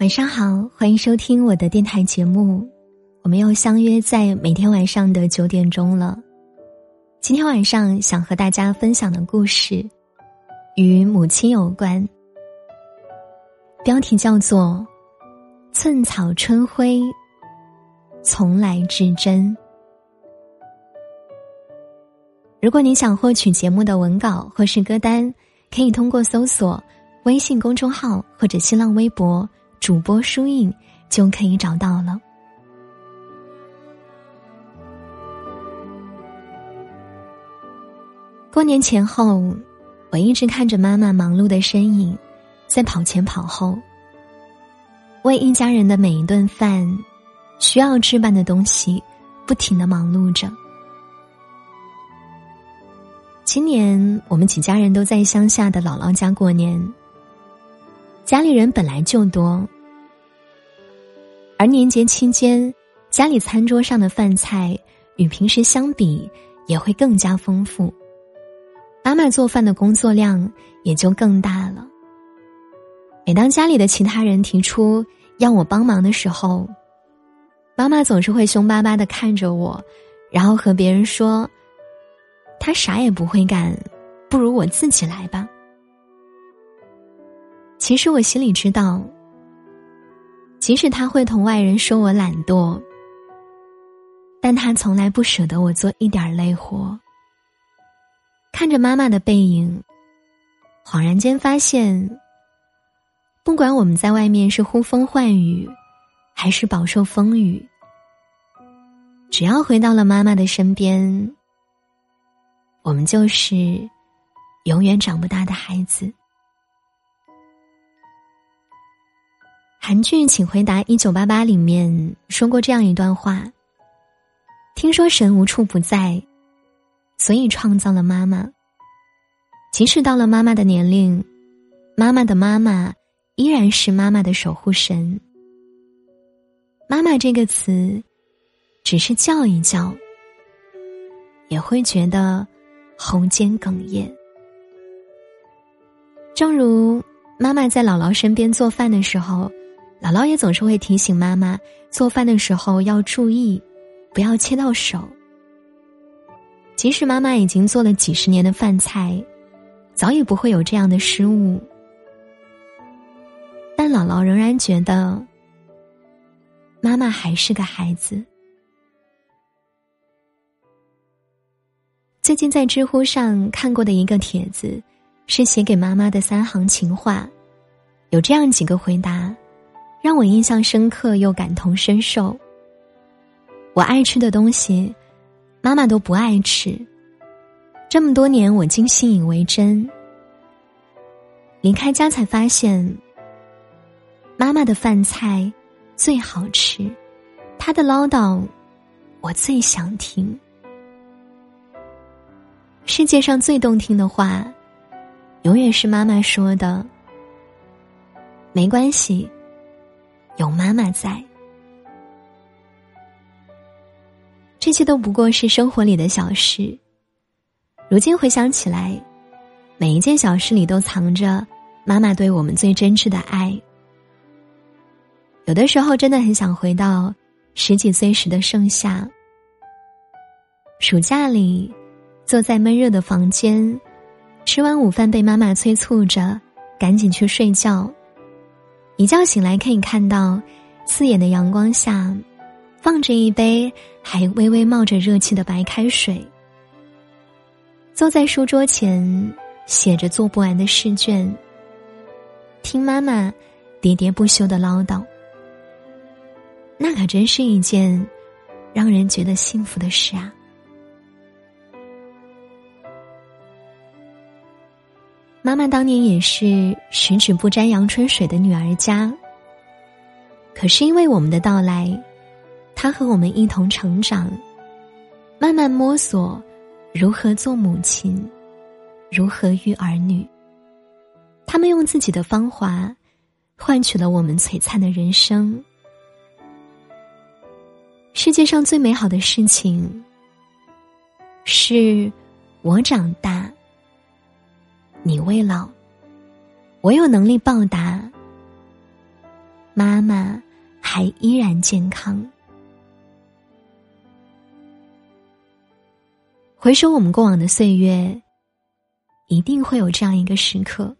晚上好，欢迎收听我的电台节目，我们又相约在每天晚上的九点钟了。今天晚上想和大家分享的故事，与母亲有关，标题叫做《寸草春晖，从来至真》。如果你想获取节目的文稿或是歌单，可以通过搜索微信公众号或者新浪微博。主播书印就可以找到了。过年前后，我一直看着妈妈忙碌的身影，在跑前跑后，为一家人的每一顿饭、需要置办的东西，不停的忙碌着。今年我们几家人都在乡下的姥姥家过年。家里人本来就多，而年节期间，家里餐桌上的饭菜与平时相比也会更加丰富。妈妈做饭的工作量也就更大了。每当家里的其他人提出要我帮忙的时候，妈妈总是会凶巴巴的看着我，然后和别人说：“他啥也不会干，不如我自己来吧。”其实我心里知道，即使他会同外人说我懒惰，但他从来不舍得我做一点累活。看着妈妈的背影，恍然间发现，不管我们在外面是呼风唤雨，还是饱受风雨，只要回到了妈妈的身边，我们就是永远长不大的孩子。韩剧《请回答一九八八》里面说过这样一段话：“听说神无处不在，所以创造了妈妈。即使到了妈妈的年龄，妈妈的妈妈依然是妈妈的守护神。妈妈这个词，只是叫一叫，也会觉得喉间哽咽。正如妈妈在姥姥身边做饭的时候。”姥姥也总是会提醒妈妈做饭的时候要注意，不要切到手。即使妈妈已经做了几十年的饭菜，早已不会有这样的失误，但姥姥仍然觉得妈妈还是个孩子。最近在知乎上看过的一个帖子，是写给妈妈的三行情话，有这样几个回答。让我印象深刻又感同身受。我爱吃的东西，妈妈都不爱吃。这么多年，我竟信以为真。离开家才发现，妈妈的饭菜最好吃，她的唠叨我最想听。世界上最动听的话，永远是妈妈说的。没关系。有妈妈在，这些都不过是生活里的小事。如今回想起来，每一件小事里都藏着妈妈对我们最真挚的爱。有的时候真的很想回到十几岁时的盛夏，暑假里坐在闷热的房间，吃完午饭被妈妈催促着赶紧去睡觉。一觉醒来，可以看到刺眼的阳光下，放着一杯还微微冒着热气的白开水。坐在书桌前，写着做不完的试卷，听妈妈喋喋不休的唠叨。那可真是一件让人觉得幸福的事啊！妈妈当年也是十指不沾阳春水的女儿家。可是因为我们的到来，她和我们一同成长，慢慢摸索如何做母亲，如何育儿女。他们用自己的芳华，换取了我们璀璨的人生。世界上最美好的事情，是我长大。你未老，我有能力报答。妈妈还依然健康。回首我们过往的岁月，一定会有这样一个时刻，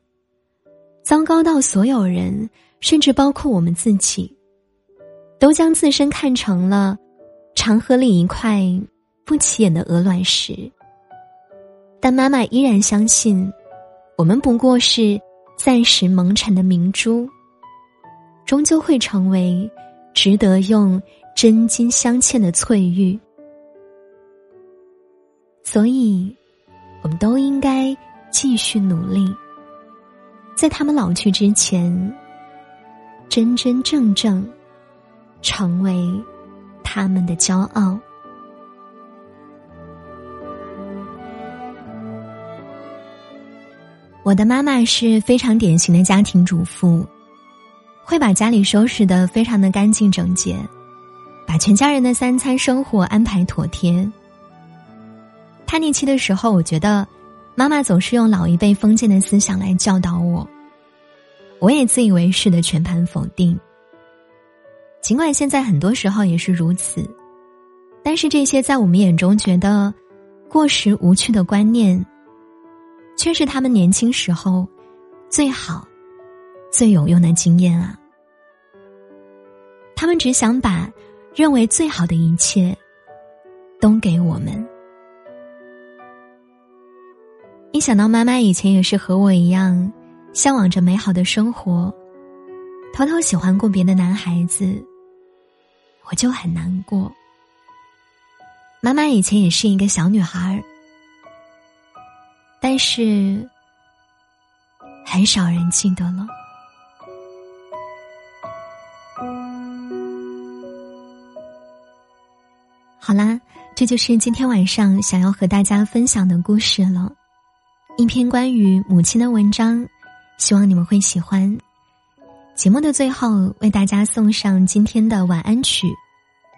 糟糕到所有人，甚至包括我们自己，都将自身看成了长河里一块不起眼的鹅卵石。但妈妈依然相信，我们不过是暂时蒙尘的明珠，终究会成为值得用真金镶嵌的翠玉。所以，我们都应该继续努力，在他们老去之前，真真正正成为他们的骄傲。我的妈妈是非常典型的家庭主妇，会把家里收拾的非常的干净整洁，把全家人的三餐生活安排妥帖。叛逆期的时候，我觉得妈妈总是用老一辈封建的思想来教导我，我也自以为是的全盘否定。尽管现在很多时候也是如此，但是这些在我们眼中觉得过时无趣的观念，却是他们年轻时候最好、最有用的经验啊！他们只想把认为最好的一切都给我们。一想到妈妈以前也是和我一样，向往着美好的生活，偷偷喜欢过别的男孩子，我就很难过。妈妈以前也是一个小女孩儿，但是很少人记得了。好啦，这就是今天晚上想要和大家分享的故事了。一篇关于母亲的文章，希望你们会喜欢。节目的最后，为大家送上今天的晚安曲。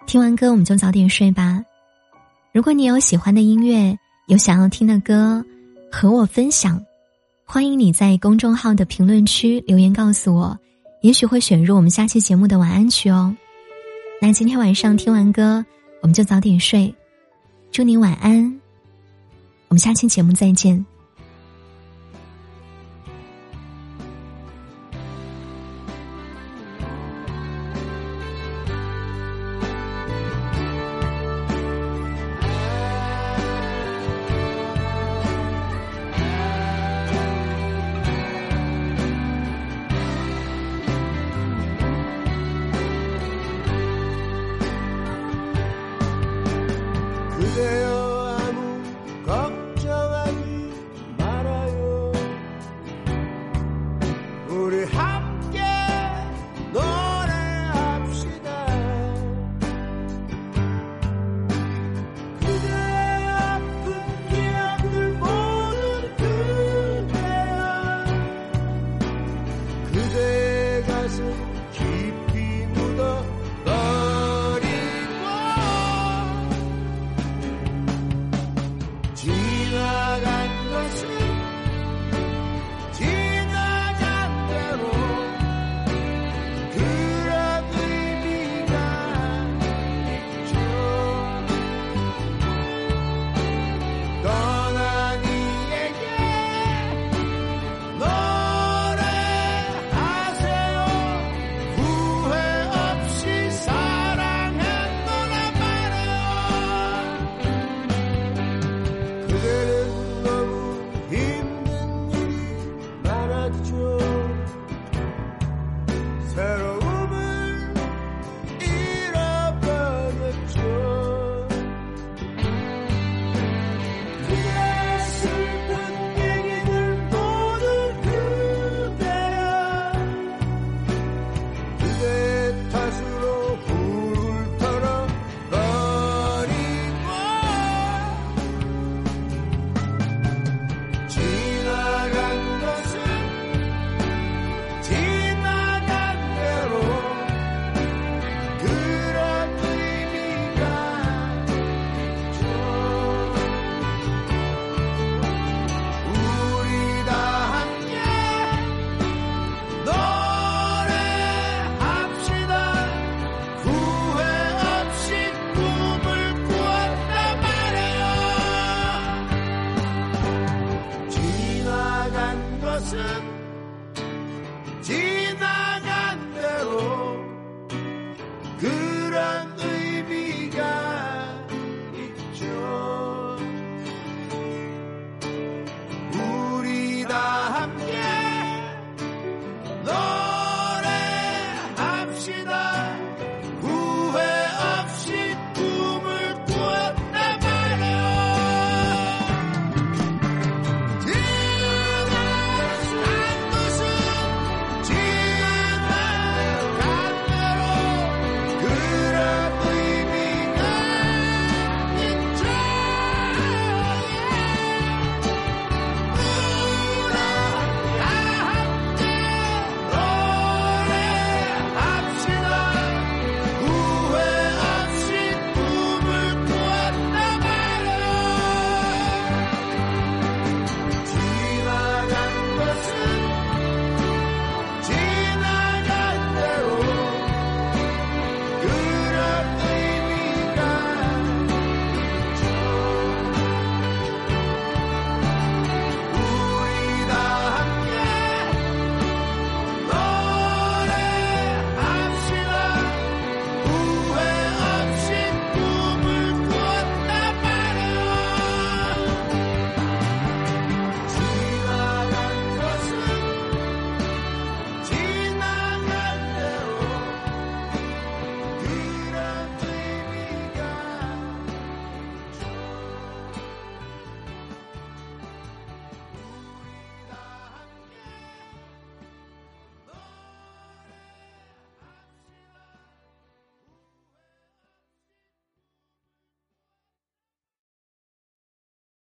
听完歌，我们就早点睡吧。如果你有喜欢的音乐，有想要听的歌，和我分享，欢迎你在公众号的评论区留言告诉我，也许会选入我们下期节目的晚安曲哦。那今天晚上听完歌，我们就早点睡。祝你晚安，我们下期节目再见。